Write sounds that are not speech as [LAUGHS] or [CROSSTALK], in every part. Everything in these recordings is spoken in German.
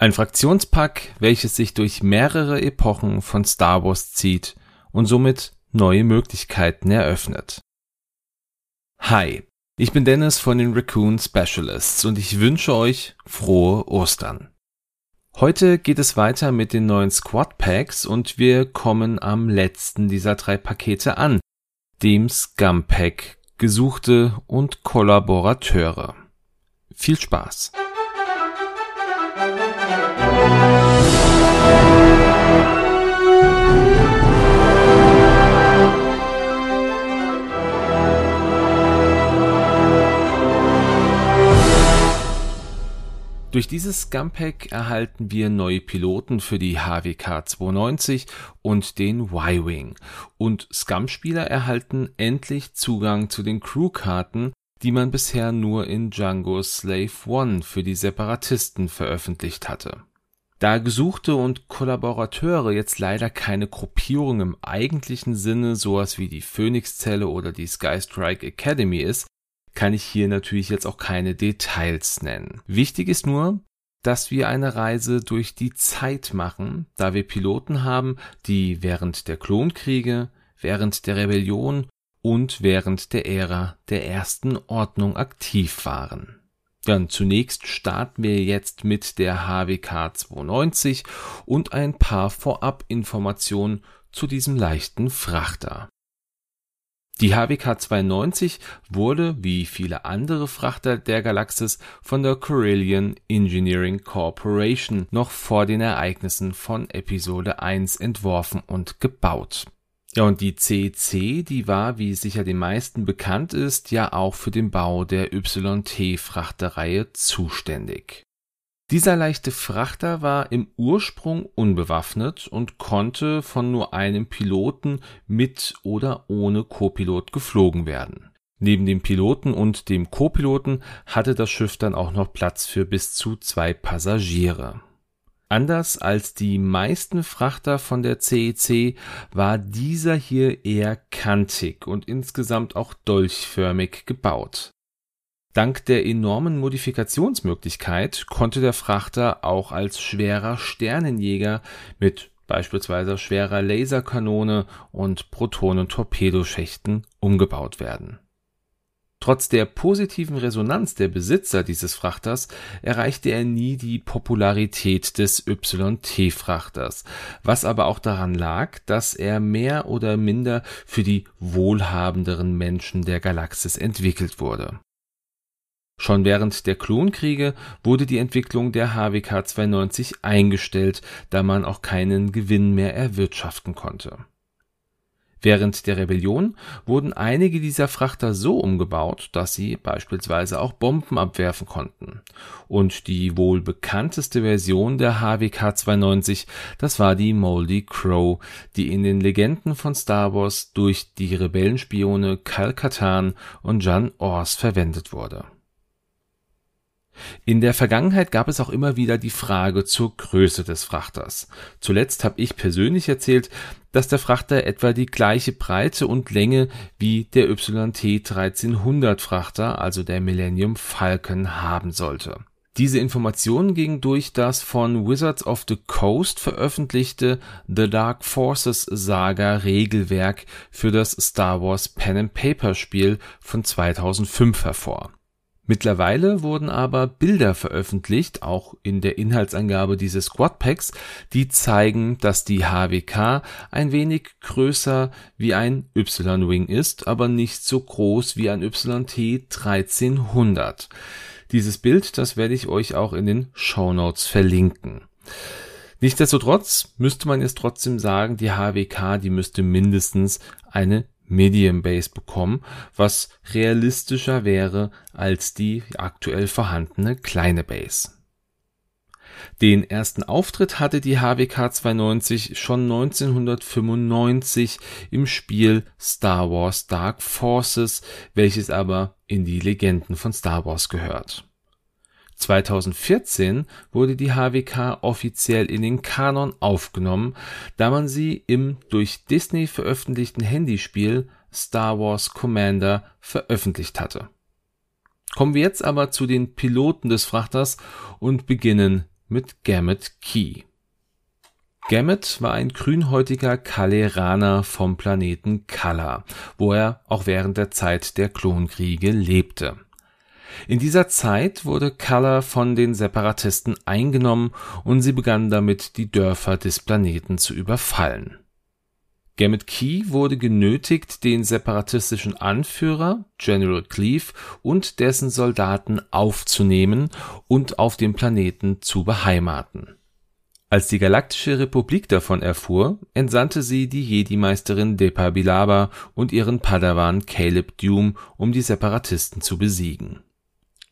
Ein Fraktionspack, welches sich durch mehrere Epochen von Star Wars zieht und somit neue Möglichkeiten eröffnet. Hi, ich bin Dennis von den Raccoon Specialists und ich wünsche euch frohe Ostern. Heute geht es weiter mit den neuen Squad Packs und wir kommen am letzten dieser drei Pakete an, dem Scum Pack, Gesuchte und Kollaborateure. Viel Spaß! Durch dieses Scumpack erhalten wir neue Piloten für die HWK 92 und den Y-Wing. Und Scum-Spieler erhalten endlich Zugang zu den Crewkarten, die man bisher nur in Django Slave One für die Separatisten veröffentlicht hatte. Da Gesuchte und Kollaborateure jetzt leider keine Gruppierung im eigentlichen Sinne, sowas wie die Phoenix-Zelle oder die Skystrike Academy ist, kann ich hier natürlich jetzt auch keine Details nennen. Wichtig ist nur, dass wir eine Reise durch die Zeit machen, da wir Piloten haben, die während der Klonkriege, während der Rebellion und während der Ära der ersten Ordnung aktiv waren. Dann zunächst starten wir jetzt mit der HWK 92 und ein paar Vorabinformationen zu diesem leichten Frachter. Die HWK 92 wurde, wie viele andere Frachter der Galaxis, von der Corellian Engineering Corporation noch vor den Ereignissen von Episode 1 entworfen und gebaut ja, und die CC, die war, wie sicher den meisten bekannt ist, ja auch für den Bau der YT-Frachterreihe zuständig. Dieser leichte Frachter war im Ursprung unbewaffnet und konnte von nur einem Piloten mit oder ohne Copilot geflogen werden. Neben dem Piloten und dem Copiloten hatte das Schiff dann auch noch Platz für bis zu zwei Passagiere. Anders als die meisten Frachter von der CEC war dieser hier eher kantig und insgesamt auch dolchförmig gebaut. Dank der enormen Modifikationsmöglichkeit konnte der Frachter auch als schwerer Sternenjäger mit beispielsweise schwerer Laserkanone und Protonen-Torpedoschächten umgebaut werden Trotz der positiven Resonanz der Besitzer dieses Frachters erreichte er nie die Popularität des YT-Frachters, was aber auch daran lag, dass er mehr oder minder für die wohlhabenderen Menschen der Galaxis entwickelt wurde. Schon während der Klonkriege wurde die Entwicklung der HWK 92 eingestellt, da man auch keinen Gewinn mehr erwirtschaften konnte Während der Rebellion wurden einige dieser Frachter so umgebaut, dass sie beispielsweise auch Bomben abwerfen konnten. Und die wohl bekannteste Version der HWK 92, das war die Moldy Crow, die in den Legenden von Star Wars durch die Rebellenspione Kal Katan und Jan Ors verwendet wurde in der Vergangenheit gab es auch immer wieder die Frage zur Größe des Frachters. Zuletzt habe ich persönlich erzählt, dass der Frachter etwa die gleiche Breite und Länge wie der YT 1300 Frachter, also der Millennium Falcon, haben sollte. Diese Informationen gingen durch das von Wizards of the Coast veröffentlichte The Dark Forces Saga Regelwerk für das Star Wars Pen and Paper Spiel von 2005 hervor Mittlerweile wurden aber Bilder veröffentlicht, auch in der Inhaltsangabe dieses Squad Packs, die zeigen, dass die HWK ein wenig größer wie ein Y-Wing ist, aber nicht so groß wie ein YT 1300. Dieses Bild, das werde ich euch auch in den Show Notes verlinken. Nichtsdestotrotz müsste man jetzt trotzdem sagen, die HWK, die müsste mindestens eine Medium Base bekommen, was realistischer wäre als die aktuell vorhandene kleine Base. Den ersten Auftritt hatte die HWK 92 schon 1995 im Spiel Star Wars Dark Forces, welches aber in die Legenden von Star Wars gehört 2014 wurde die HWK offiziell in den Kanon aufgenommen, da man sie im durch Disney veröffentlichten Handyspiel Star Wars Commander veröffentlicht hatte. Kommen wir jetzt aber zu den Piloten des Frachters und beginnen mit Gamut Key. Gamut war ein grünhäutiger Kaleraner vom Planeten Kala, wo er auch während der Zeit der Klonkriege lebte. In dieser Zeit wurde Kala von den Separatisten eingenommen und sie begannen damit, die Dörfer des Planeten zu überfallen Gamut Key wurde genötigt, den separatistischen Anführer General Cleave und dessen Soldaten aufzunehmen und auf dem Planeten zu beheimaten. Als die Galaktische Republik davon erfuhr, entsandte sie die Jedi-Meisterin Depa Billaba und ihren Padawan Caleb Dume, um die Separatisten zu besiegen.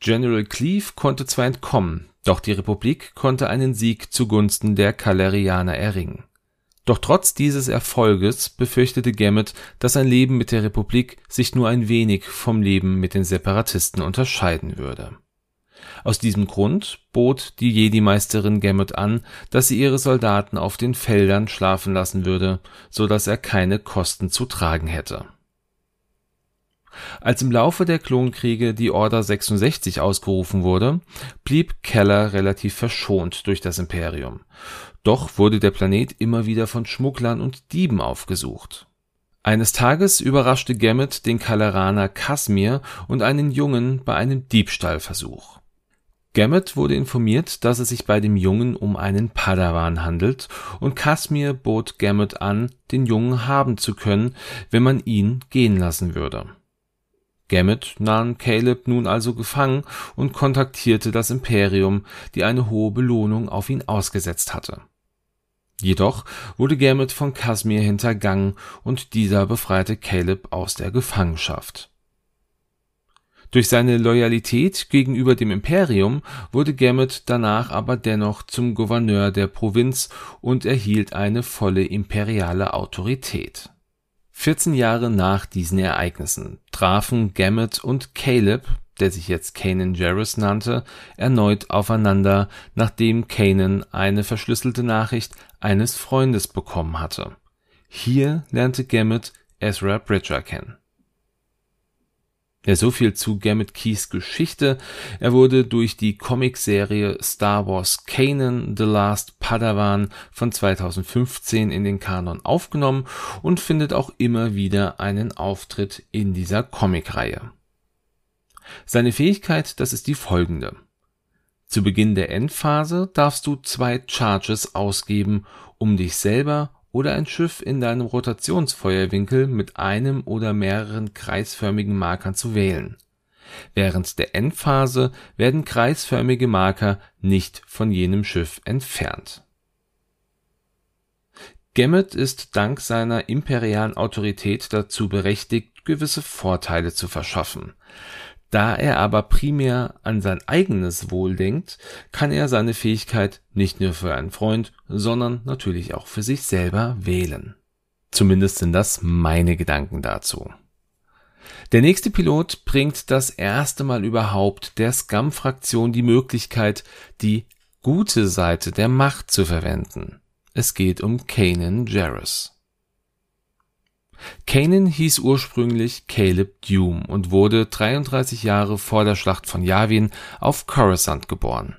General Cleave konnte zwar entkommen, doch die Republik konnte einen Sieg zugunsten der Kalerianer erringen doch trotz dieses Erfolges befürchtete Gamut, dass sein Leben mit der Republik sich nur ein wenig vom Leben mit den Separatisten unterscheiden würde. Aus diesem Grund bot die Jedi-Meisterin Gamut an, dass sie ihre Soldaten auf den Feldern schlafen lassen würde, so dass er keine Kosten zu tragen hätte. Als im Laufe der Klonkriege die Order 66 ausgerufen wurde, blieb Keller relativ verschont durch das Imperium doch wurde der Planet immer wieder von Schmugglern und Dieben aufgesucht. Eines Tages überraschte Gamut den Kaleraner Kasmir und einen Jungen bei einem Diebstahlversuch. Gamut wurde informiert, dass es sich bei dem Jungen um einen Padawan handelt, und Kasmir bot Gamut an, den Jungen haben zu können, wenn man ihn gehen lassen würde. Gamut nahm Caleb nun also gefangen und kontaktierte das Imperium, die eine hohe Belohnung auf ihn ausgesetzt hatte Jedoch wurde Gamut von Kasmir hintergangen und dieser befreite Caleb aus der Gefangenschaft. Durch seine Loyalität gegenüber dem Imperium wurde Gamut danach aber dennoch zum Gouverneur der Provinz und erhielt eine volle imperiale Autorität. 14 Jahre nach diesen Ereignissen trafen Gamut und Caleb der sich jetzt Kanan Jarrus nannte, erneut aufeinander, nachdem Kanan eine verschlüsselte Nachricht eines Freundes bekommen hatte. Hier lernte Gamut Ezra Bridger kennen. Ja, so viel zu Gamut Keys Geschichte. Er wurde durch die Comicserie Star Wars Kanan The Last Padawan von 2015 in den Kanon aufgenommen und findet auch immer wieder einen Auftritt in dieser Comicreihe. Seine Fähigkeit, das ist die folgende. Zu Beginn der Endphase darfst du zwei Charges ausgeben, um dich selber oder ein Schiff in deinem Rotationsfeuerwinkel mit einem oder mehreren kreisförmigen Markern zu wählen. Während der Endphase werden kreisförmige Marker nicht von jenem Schiff entfernt. Gemmet ist dank seiner imperialen Autorität dazu berechtigt, gewisse Vorteile zu verschaffen. Da er aber primär an sein eigenes Wohl denkt, kann er seine Fähigkeit nicht nur für einen Freund, sondern natürlich auch für sich selber wählen. Zumindest sind das meine Gedanken dazu. Der nächste Pilot bringt das erste Mal überhaupt der Scum-Fraktion die Möglichkeit, die gute Seite der Macht zu verwenden. Es geht um Kanan Jarrus. Kanan hieß ursprünglich Caleb Dume und wurde 33 Jahre vor der Schlacht von Yavin auf Coruscant geboren.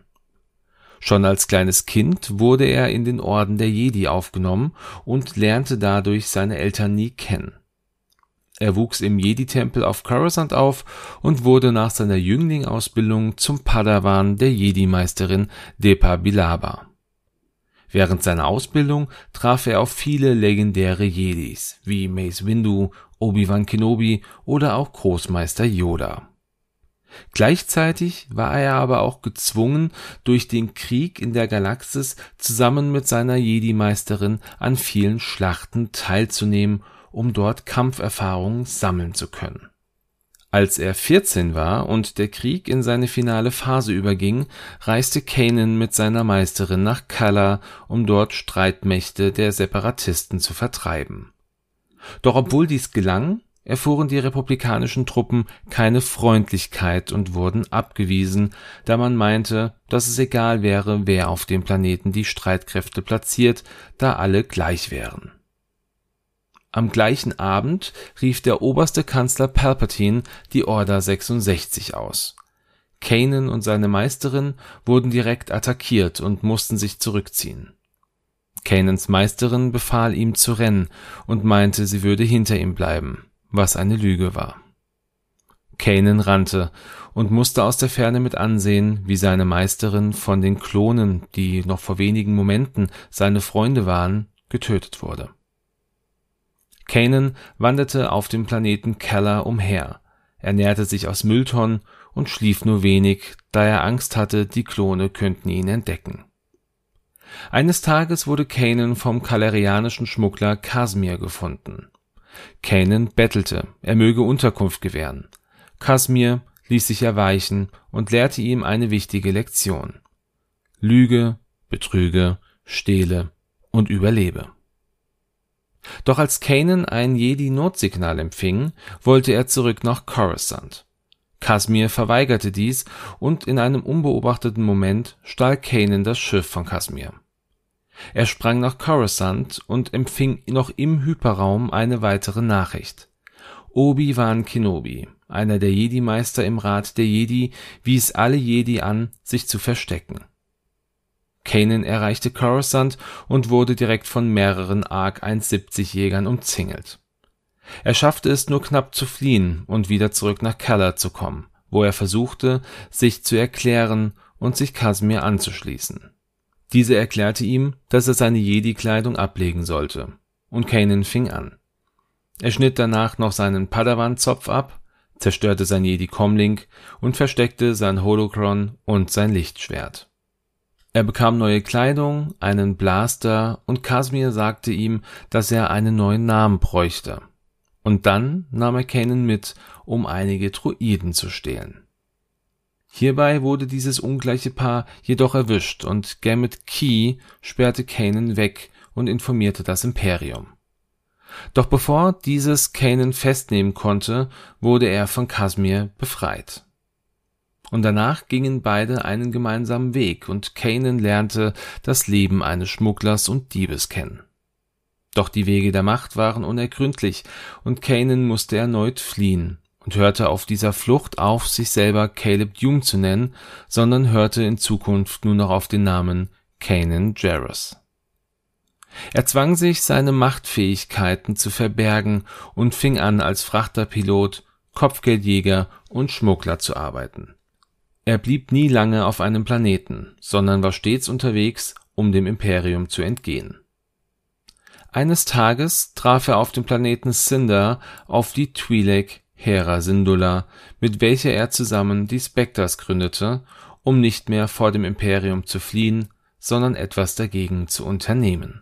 Schon als kleines Kind wurde er in den Orden der Jedi aufgenommen und lernte dadurch seine Eltern nie kennen. Er wuchs im Jedi-Tempel auf Coruscant auf und wurde nach seiner Jüngling-Ausbildung zum Padawan der Jedi-Meisterin Depa Billaba Während seiner Ausbildung traf er auf viele legendäre Jedis wie Mace Windu, Obi-Wan Kenobi oder auch Großmeister Yoda. Gleichzeitig war er aber auch gezwungen, durch den Krieg in der Galaxis zusammen mit seiner Jedi-Meisterin an vielen Schlachten teilzunehmen, um dort Kampferfahrungen sammeln zu können als er 14 war und der Krieg in seine finale Phase überging, reiste Kanan mit seiner Meisterin nach Kala, um dort Streitmächte der Separatisten zu vertreiben. Doch obwohl dies gelang, erfuhren die republikanischen Truppen keine Freundlichkeit und wurden abgewiesen, da man meinte, dass es egal wäre, wer auf dem Planeten die Streitkräfte platziert, da alle gleich wären am gleichen Abend rief der Oberste Kanzler Palpatine die Order 66 aus. Kanan und seine Meisterin wurden direkt attackiert und mussten sich zurückziehen. Kanans Meisterin befahl ihm zu rennen und meinte, sie würde hinter ihm bleiben, was eine Lüge war. Kanan rannte und musste aus der Ferne mit ansehen, wie seine Meisterin von den Klonen, die noch vor wenigen Momenten seine Freunde waren, getötet wurde. Kanan wanderte auf dem Planeten Keller umher, ernährte sich aus Mülltonnen und schlief nur wenig, da er Angst hatte, die Klone könnten ihn entdecken. Eines Tages wurde Kanan vom kalerianischen Schmuggler Kasmir gefunden. Kanan bettelte, er möge Unterkunft gewähren. Kasmir ließ sich erweichen und lehrte ihm eine wichtige Lektion. Lüge, betrüge, stehle und überlebe. Doch als Kanan ein Jedi-Notsignal empfing, wollte er zurück nach Coruscant. Kasmir verweigerte dies und in einem unbeobachteten Moment stahl Kanan das Schiff von Kasmir. Er sprang nach Coruscant und empfing noch im Hyperraum eine weitere Nachricht. Obi-Wan Kenobi, einer der Jedi-Meister im Rat der Jedi, wies alle Jedi an, sich zu verstecken. Kanan erreichte Coruscant und wurde direkt von mehreren ARC 170 Jägern umzingelt. Er schaffte es nur knapp zu fliehen und wieder zurück nach Keller zu kommen, wo er versuchte, sich zu erklären und sich Casimir anzuschließen. Diese erklärte ihm, dass er seine Jedi-Kleidung ablegen sollte, und Kanan fing an. Er schnitt danach noch seinen Padawan-Zopf ab, zerstörte sein Jedi-Comlink und versteckte sein Holocron und sein Lichtschwert. Er bekam neue Kleidung, einen Blaster und Casimir sagte ihm, dass er einen neuen Namen bräuchte. Und dann nahm er Kanan mit, um einige Druiden zu stehlen. Hierbei wurde dieses ungleiche Paar jedoch erwischt und Gamut Key sperrte Kanan weg und informierte das Imperium. Doch bevor dieses Kanan festnehmen konnte, wurde er von Kasmir befreit. Und danach gingen beide einen gemeinsamen Weg und Kanan lernte das Leben eines Schmugglers und Diebes kennen. Doch die Wege der Macht waren unergründlich und Kanan musste erneut fliehen und hörte auf dieser Flucht auf, sich selber Caleb Dume zu nennen, sondern hörte in Zukunft nur noch auf den Namen Kanan Jarrus. Er zwang sich, seine Machtfähigkeiten zu verbergen und fing an, als Frachterpilot, Kopfgeldjäger und Schmuggler zu arbeiten. Er blieb nie lange auf einem Planeten, sondern war stets unterwegs, um dem Imperium zu entgehen. Eines Tages traf er auf dem Planeten Cinder auf die Twi'lek Hera Syndulla, mit welcher er zusammen die Spectres gründete, um nicht mehr vor dem Imperium zu fliehen, sondern etwas dagegen zu unternehmen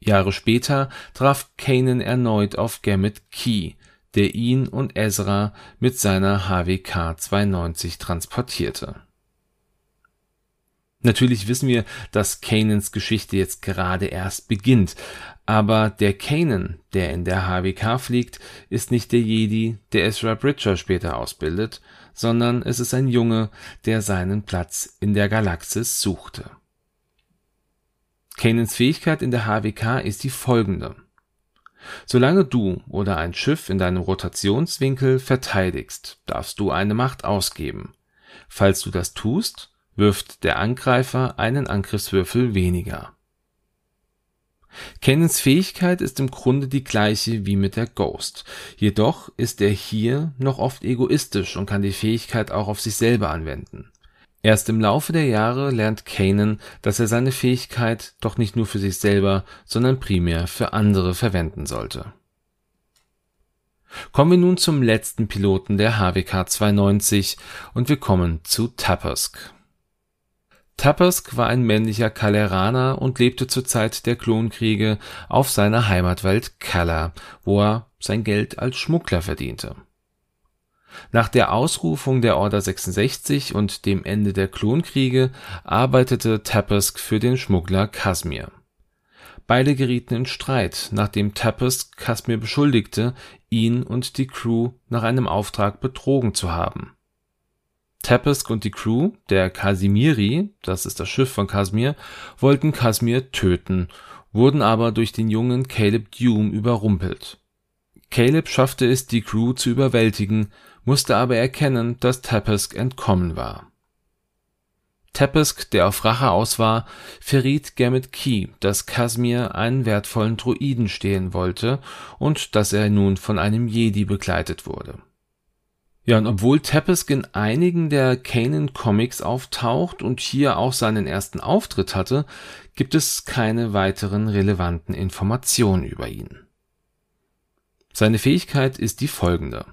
Jahre später traf Kanan erneut auf Gamut Key, der ihn und Ezra mit seiner HWK-92 transportierte. Natürlich wissen wir, dass Kanans Geschichte jetzt gerade erst beginnt, aber der Kanan, der in der HWK fliegt, ist nicht der Jedi, der Ezra Bridger später ausbildet, sondern es ist ein Junge, der seinen Platz in der Galaxis suchte Kanans Fähigkeit in der HWK ist die folgende: Solange du oder ein Schiff in deinem Rotationswinkel verteidigst, darfst du eine Macht ausgeben. Falls du das tust, wirft der Angreifer einen Angriffswürfel weniger. Kanans Fähigkeit ist im Grunde die gleiche wie mit der Ghost, jedoch ist er hier noch oft egoistisch und kann die Fähigkeit auch auf sich selber anwenden Erst im Laufe der Jahre lernt Kanan, dass er seine Fähigkeit doch nicht nur für sich selber, sondern primär für andere verwenden sollte. Kommen wir nun zum letzten Piloten der HWK 92 und wir kommen zu Tapask. Tapask war ein männlicher Kaleraner und lebte zur Zeit der Klonkriege auf seiner Heimatwelt Kala, wo er sein Geld als Schmuggler verdiente nach der Ausrufung der Order 66 und dem Ende der Klonkriege arbeitete Tappersk für den Schmuggler Kasmir. Beide gerieten in Streit, nachdem Tappersk Kasmir beschuldigte, ihn und die Crew nach einem Auftrag betrogen zu haben. Tappersk und die Crew der Kasimiri, das ist das Schiff von Kasmir, wollten Kasmir töten, wurden aber durch den jungen Caleb Dume überrumpelt. Caleb schaffte es, die Crew zu überwältigen musste aber erkennen, dass Tepesk entkommen war. Tepesk, der auf Rache aus war, verriet Gamut Key, dass Kasmir einen wertvollen Druiden stehlen wollte und dass er nun von einem Jedi begleitet wurde. Ja, und obwohl Tepesk in einigen der Kanan Comics auftaucht und hier auch seinen ersten Auftritt hatte, gibt es keine weiteren relevanten Informationen über ihn. Seine Fähigkeit ist die folgende.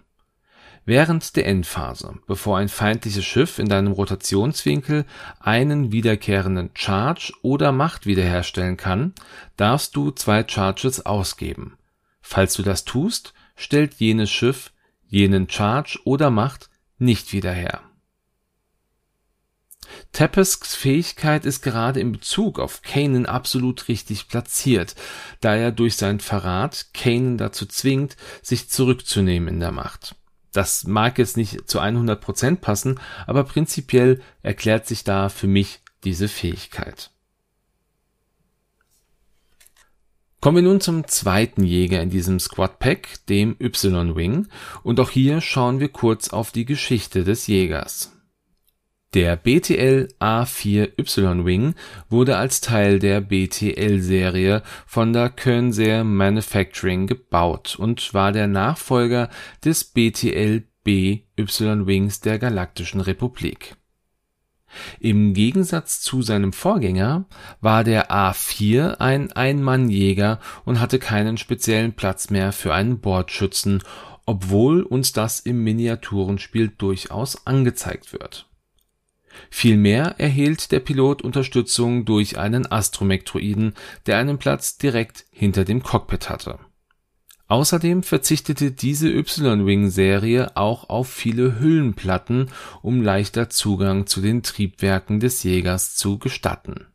Während der Endphase, bevor ein feindliches Schiff in deinem Rotationswinkel einen wiederkehrenden Charge oder Macht wiederherstellen kann, darfst du zwei Charges ausgeben. Falls du das tust, stellt jenes Schiff jenen Charge oder Macht nicht wieder her. Tepesks Fähigkeit ist gerade in Bezug auf Kanan absolut richtig platziert, da er durch seinen Verrat Kanan dazu zwingt, sich zurückzunehmen in der Macht. Das mag jetzt nicht zu 100% passen, aber prinzipiell erklärt sich da für mich diese Fähigkeit. Kommen wir nun zum zweiten Jäger in diesem Squad Pack, dem Y-Wing, und auch hier schauen wir kurz auf die Geschichte des Jägers. Der BTL A4 Y-Wing wurde als Teil der BTL-Serie von der Koenser Manufacturing gebaut und war der Nachfolger des BTL B Y-Wings der Galaktischen Republik im Gegensatz zu seinem Vorgänger war der A4 ein Ein-Mann-Jäger und hatte keinen speziellen Platz mehr für einen Bordschützen, obwohl uns das im Miniaturenspiel durchaus angezeigt wird. Vielmehr erhielt der Pilot Unterstützung durch einen Astromech-Droiden, der einen Platz direkt hinter dem Cockpit hatte Außerdem verzichtete diese Y-Wing-Serie auch auf viele Hüllenplatten, um leichter Zugang zu den Triebwerken des Jägers zu gestatten.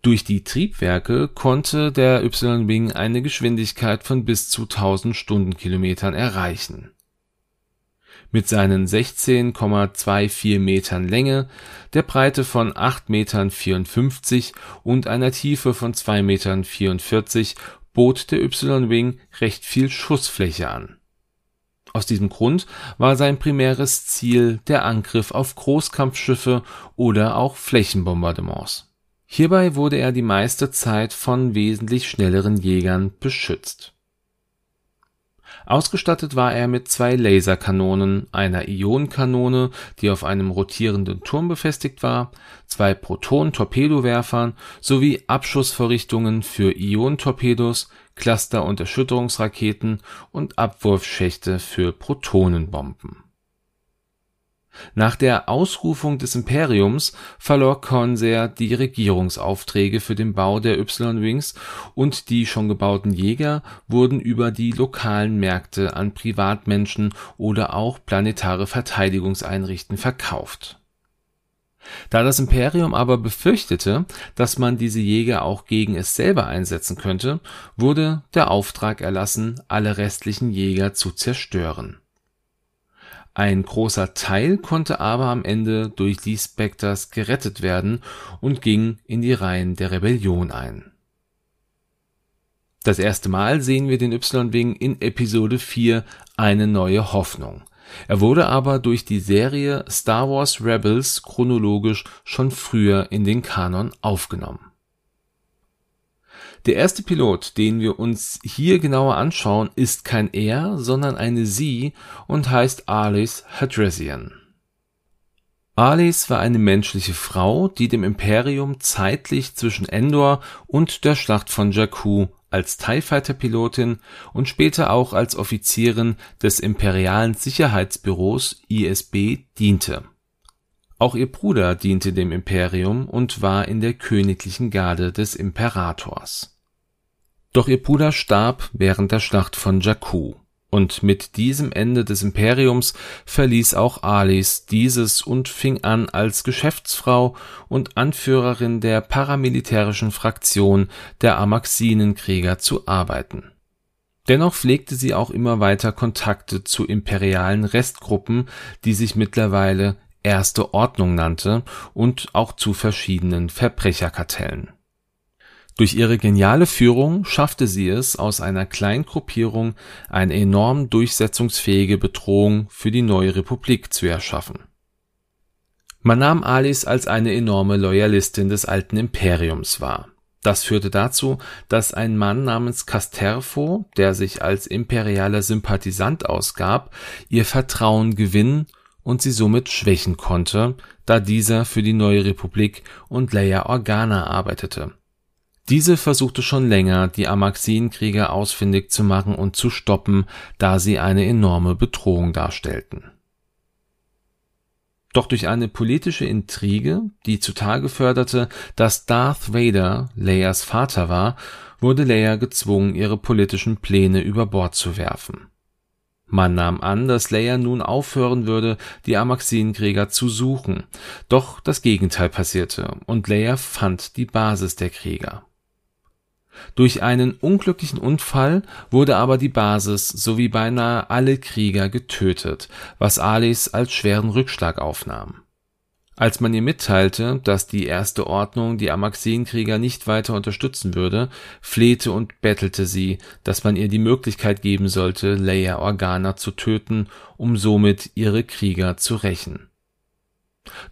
Durch die Triebwerke konnte der Y-Wing eine Geschwindigkeit von bis zu 1000 Stundenkilometern erreichen. Mit seinen 16,24 Metern Länge, der Breite von 8,54 Metern und einer Tiefe von 2,44 Metern bot der Y-Wing recht viel Schussfläche an. Aus diesem Grund war sein primäres Ziel der Angriff auf Großkampfschiffe oder auch Flächenbombardements. Hierbei wurde er die meiste Zeit von wesentlich schnelleren Jägern beschützt Ausgestattet war er mit zwei Laserkanonen, einer Ionenkanone, die auf einem rotierenden Turm befestigt war, zwei Proton-Torpedowerfern sowie Abschussvorrichtungen für Ionentorpedos, Cluster- und Erschütterungsraketen und Abwurfschächte für Protonenbomben nach der Ausrufung des Imperiums verlor Corsair die Regierungsaufträge für den Bau der Y-Wings und die schon gebauten Jäger wurden über die lokalen Märkte an Privatmenschen oder auch planetare Verteidigungseinrichten verkauft. Da das Imperium aber befürchtete, dass man diese Jäger auch gegen es selber einsetzen könnte, wurde der Auftrag erlassen, alle restlichen Jäger zu zerstören ein großer Teil konnte aber am Ende durch die Spectres gerettet werden und ging in die Reihen der Rebellion ein. Das erste Mal sehen wir den Y-Wing in Episode 4 Eine neue Hoffnung. Er wurde aber durch die Serie Star Wars Rebels chronologisch schon früher in den Kanon aufgenommen der erste Pilot, den wir uns hier genauer anschauen, ist kein er, sondern eine sie und heißt Alice Hadressian. Alice war eine menschliche Frau, die dem Imperium zeitlich zwischen Endor und der Schlacht von Jakku als TIE Fighter Pilotin und später auch als Offizierin des Imperialen Sicherheitsbüros ISB diente. Auch ihr Bruder diente dem Imperium und war in der königlichen Garde des Imperators doch ihr Bruder starb während der Schlacht von Jakku, und mit diesem Ende des Imperiums verließ auch Alice dieses und fing an als Geschäftsfrau und Anführerin der paramilitärischen Fraktion der Amaxinenkrieger zu arbeiten. Dennoch pflegte sie auch immer weiter Kontakte zu imperialen Restgruppen, die sich mittlerweile Erste Ordnung nannte, und auch zu verschiedenen Verbrecherkartellen Durch ihre geniale Führung schaffte sie es, aus einer kleinen Gruppierung eine enorm durchsetzungsfähige Bedrohung für die neue Republik zu erschaffen. Man nahm Alice als eine enorme Loyalistin des alten Imperiums wahr. Das führte dazu, dass ein Mann namens Casterfo, der sich als imperialer Sympathisant ausgab, ihr Vertrauen gewinnen und sie somit schwächen konnte, da dieser für die neue Republik und Leia Organa arbeitete. Diese versuchte schon länger, die Amaxin-Krieger ausfindig zu machen und zu stoppen, da sie eine enorme Bedrohung darstellten. Doch durch eine politische Intrige, die zutage förderte, dass Darth Vader Leias Vater war, wurde Leia gezwungen, ihre politischen Pläne über Bord zu werfen. Man nahm an, dass Leia nun aufhören würde, die Amaxin-Krieger zu suchen, doch das Gegenteil passierte und Leia fand die Basis der Krieger. Durch einen unglücklichen Unfall wurde aber die Basis sowie beinahe alle Krieger getötet, was Alice als schweren Rückschlag aufnahm. Als man ihr mitteilte, dass die Erste Ordnung die Amaxin-Krieger nicht weiter unterstützen würde, flehte und bettelte sie, dass man ihr die Möglichkeit geben sollte, Leia Organa zu töten, um somit ihre Krieger zu rächen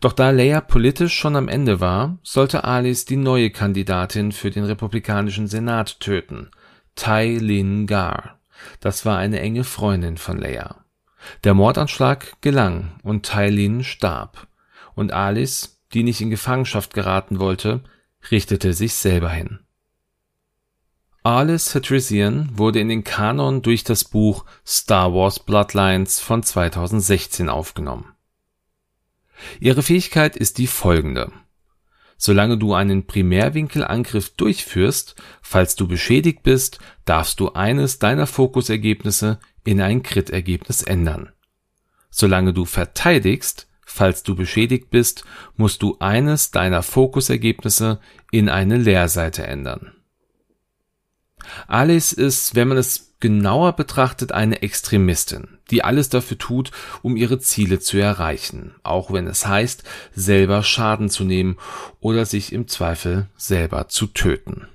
doch da Leia politisch schon am Ende war, sollte Alice die neue Kandidatin für den republikanischen Senat töten, Tai Lin Gar. Das war eine enge Freundin von Leia. Der Mordanschlag gelang und Tai Lin starb. Und Alice, die nicht in Gefangenschaft geraten wollte, richtete sich selber hin. Alice Hatrisian wurde in den Kanon durch das Buch Star Wars Bloodlines von 2016 aufgenommen Ihre Fähigkeit ist die folgende: Solange du einen Primärwinkelangriff durchführst, falls du beschädigt bist, darfst du eines deiner Fokusergebnisse in ein Crit-Ergebnis ändern. Solange du verteidigst, falls du beschädigt bist, musst du eines deiner Fokusergebnisse in eine Leerseite ändern. Alice ist, wenn man es genauer betrachtet, eine Extremistin die alles dafür tut, um ihre Ziele zu erreichen, auch wenn es heißt, selber Schaden zu nehmen oder sich im Zweifel selber zu töten.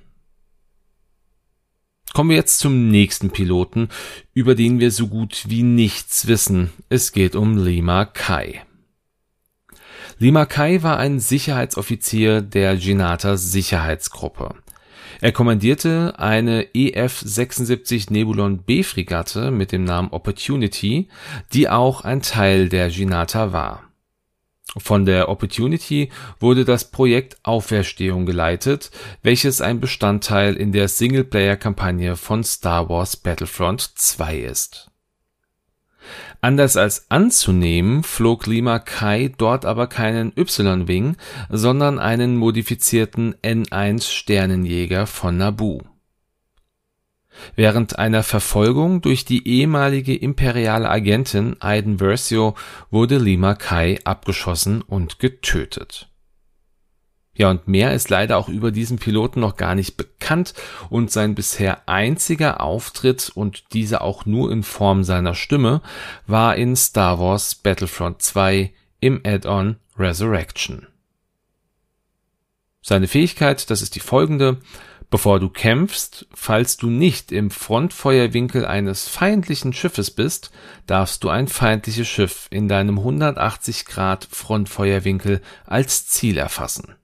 Kommen wir jetzt zum nächsten Piloten, über den wir so gut wie nichts wissen. Es geht um Lima Kai. Lima Kai war ein Sicherheitsoffizier der Ginata Sicherheitsgruppe. Er kommandierte eine EF-76 Nebulon B-Fregatte mit dem Namen Opportunity, die auch ein Teil der Ginata war. Von der Opportunity wurde das Projekt Auferstehung geleitet, welches ein Bestandteil in der Singleplayer-Kampagne von Star Wars Battlefront 2 ist Anders als anzunehmen, flog Lima Kai dort aber keinen Y-Wing, sondern einen modifizierten N-1 Sternenjäger von Naboo. Während einer Verfolgung durch die ehemalige imperiale Agentin Aiden Versio wurde Lima Kai abgeschossen und getötet ja, und mehr ist leider auch über diesen Piloten noch gar nicht bekannt und sein bisher einziger Auftritt und dieser auch nur in Form seiner Stimme war in Star Wars Battlefront 2 im Add-on Resurrection. Seine Fähigkeit, das ist die folgende, Bevor du kämpfst, falls du nicht im Frontfeuerwinkel eines feindlichen Schiffes bist, darfst du ein feindliches Schiff in deinem 180 Grad Frontfeuerwinkel als Ziel erfassen.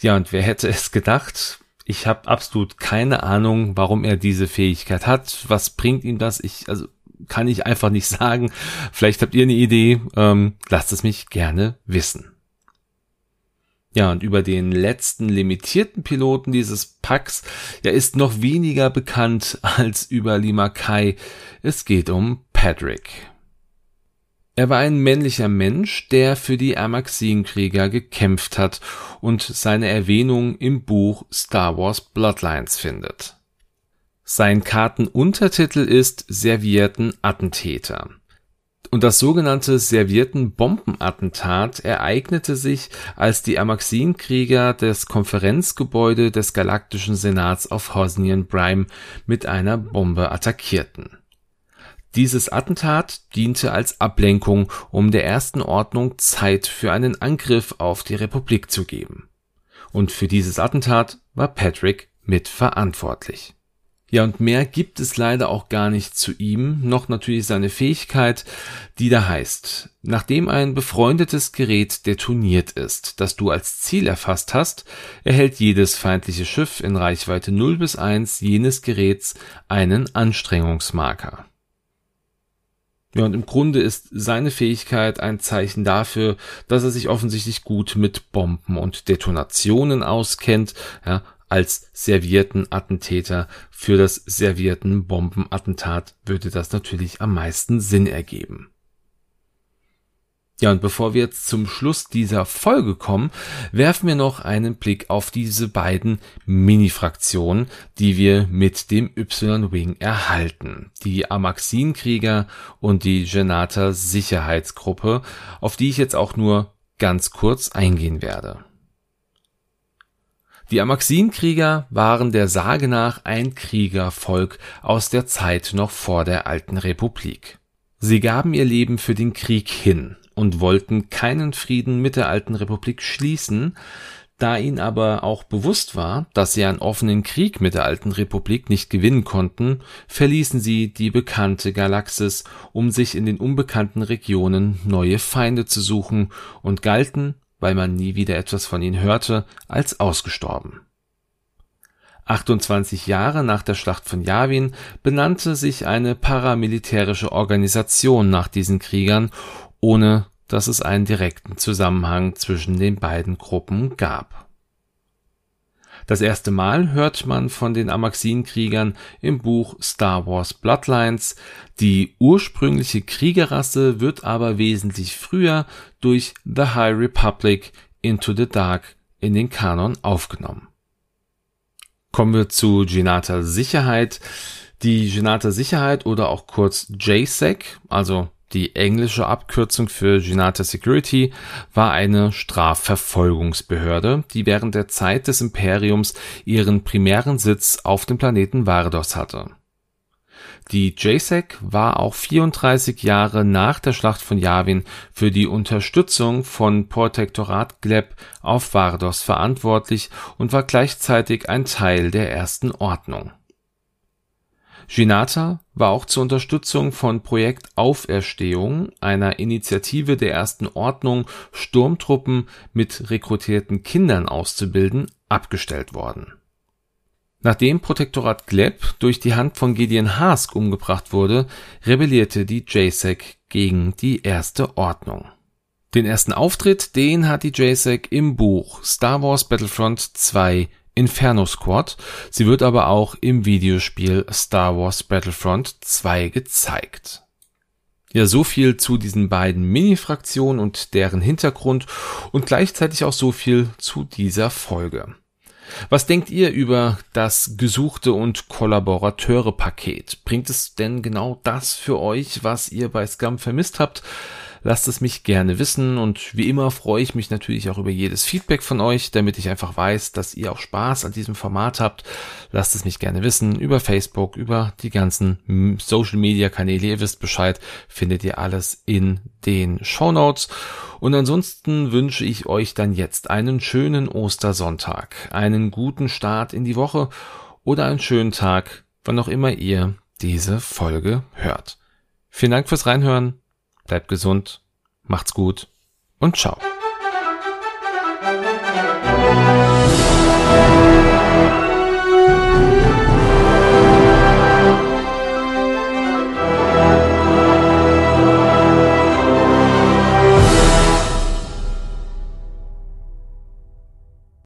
Ja, und wer hätte es gedacht? Ich habe absolut keine Ahnung, warum er diese Fähigkeit hat. Was bringt ihm das? Ich, also kann ich einfach nicht [LAUGHS] sagen. Vielleicht habt ihr eine Idee. Ähm, lasst es mich gerne wissen. Ja, und über den letzten limitierten Piloten dieses Packs, ja, ist noch weniger bekannt als über Lima Kai. Es geht um Patrick. Er war ein männlicher Mensch, der für die Amaxin-Krieger gekämpft hat und seine Erwähnung im Buch Star Wars Bloodlines findet. Sein Kartenuntertitel ist Servierten Attentäter. Und das sogenannte Servierten Bombenattentat ereignete sich, als die Amaxin-Krieger das Konferenzgebäude des Galaktischen Senats auf Hosnian Prime mit einer Bombe attackierten dieses Attentat diente als Ablenkung, um der Ersten Ordnung Zeit für einen Angriff auf die Republik zu geben. Und für dieses Attentat war Patrick mitverantwortlich. Ja, und mehr gibt es leider auch gar nicht zu ihm, noch natürlich seine Fähigkeit, die da heißt, nachdem ein befreundetes Gerät detoniert ist, das du als Ziel erfasst hast, erhält jedes feindliche Schiff in Reichweite 0 bis 1 jenes Geräts einen Anstrengungsmarker. Ja, und im Grunde ist seine Fähigkeit ein Zeichen dafür, dass er sich offensichtlich gut mit Bomben und Detonationen auskennt, ja, als servierten Attentäter für das servierten Bombenattentat würde das natürlich am meisten Sinn ergeben. Ja, und bevor wir jetzt zum Schluss dieser Folge kommen, werfen wir noch einen Blick auf diese beiden Mini-Fraktionen, die wir mit dem Y-Wing erhalten. Die Amaxin-Krieger und die Genata Sicherheitsgruppe, auf die ich jetzt auch nur ganz kurz eingehen werde. Die Amaxin-Krieger waren der Sage nach ein Kriegervolk aus der Zeit noch vor der alten Republik. Sie gaben ihr Leben für den Krieg hin und wollten keinen Frieden mit der alten Republik schließen, da ihnen aber auch bewusst war, dass sie einen offenen Krieg mit der alten Republik nicht gewinnen konnten, verließen sie die bekannte Galaxis, um sich in den unbekannten Regionen neue Feinde zu suchen und galten weil man nie wieder etwas von ihnen hörte, als ausgestorben. 28 Jahre nach der Schlacht von Yavin benannte sich eine paramilitärische Organisation nach diesen Kriegern, ohne dass es einen direkten Zusammenhang zwischen den beiden Gruppen gab das erste Mal hört man von den Amaxin-Kriegern im Buch Star Wars Bloodlines. Die ursprüngliche Kriegerrasse wird aber wesentlich früher durch The High Republic Into the Dark in den Kanon aufgenommen. Kommen wir zu Genata Sicherheit. Die Genata Sicherheit oder auch kurz JSEC, also die englische Abkürzung für Junata Security war eine Strafverfolgungsbehörde, die während der Zeit des Imperiums ihren primären Sitz auf dem Planeten Vardos hatte. Die JSEC war auch 34 Jahre nach der Schlacht von Yavin für die Unterstützung von Protektorat Gleb auf Vardos verantwortlich und war gleichzeitig ein Teil der Ersten Ordnung Ginata war auch zur Unterstützung von Projekt Auferstehung, einer Initiative der Ersten Ordnung, Sturmtruppen mit rekrutierten Kindern auszubilden, abgestellt worden. Nachdem Protektorat Gleb durch die Hand von Gideon Hask umgebracht wurde, rebellierte die JSEC gegen die Erste Ordnung. Den ersten Auftritt, den hat die JSEC im Buch Star Wars Battlefront 2 Inferno Squad. Sie wird aber auch im Videospiel Star Wars Battlefront 2 gezeigt. Ja, so viel zu diesen beiden Mini-Fraktionen und deren Hintergrund und gleichzeitig auch so viel zu dieser Folge. Was denkt ihr über das gesuchte und Kollaborateure-Paket? Bringt es denn genau das für euch, was ihr bei Scum vermisst habt? Lasst es mich gerne wissen und wie immer freue ich mich natürlich auch über jedes Feedback von euch, damit ich einfach weiß, dass ihr auch Spaß an diesem Format habt. Lasst es mich gerne wissen über Facebook, über die ganzen Social Media Kanäle. Ihr wisst Bescheid, findet ihr alles in den Show Notes. Und ansonsten wünsche ich euch dann jetzt einen schönen Ostersonntag, einen guten Start in die Woche oder einen schönen Tag, wann auch immer ihr diese Folge hört. Vielen Dank fürs Reinhören. Bleibt gesund, macht's gut und ciao.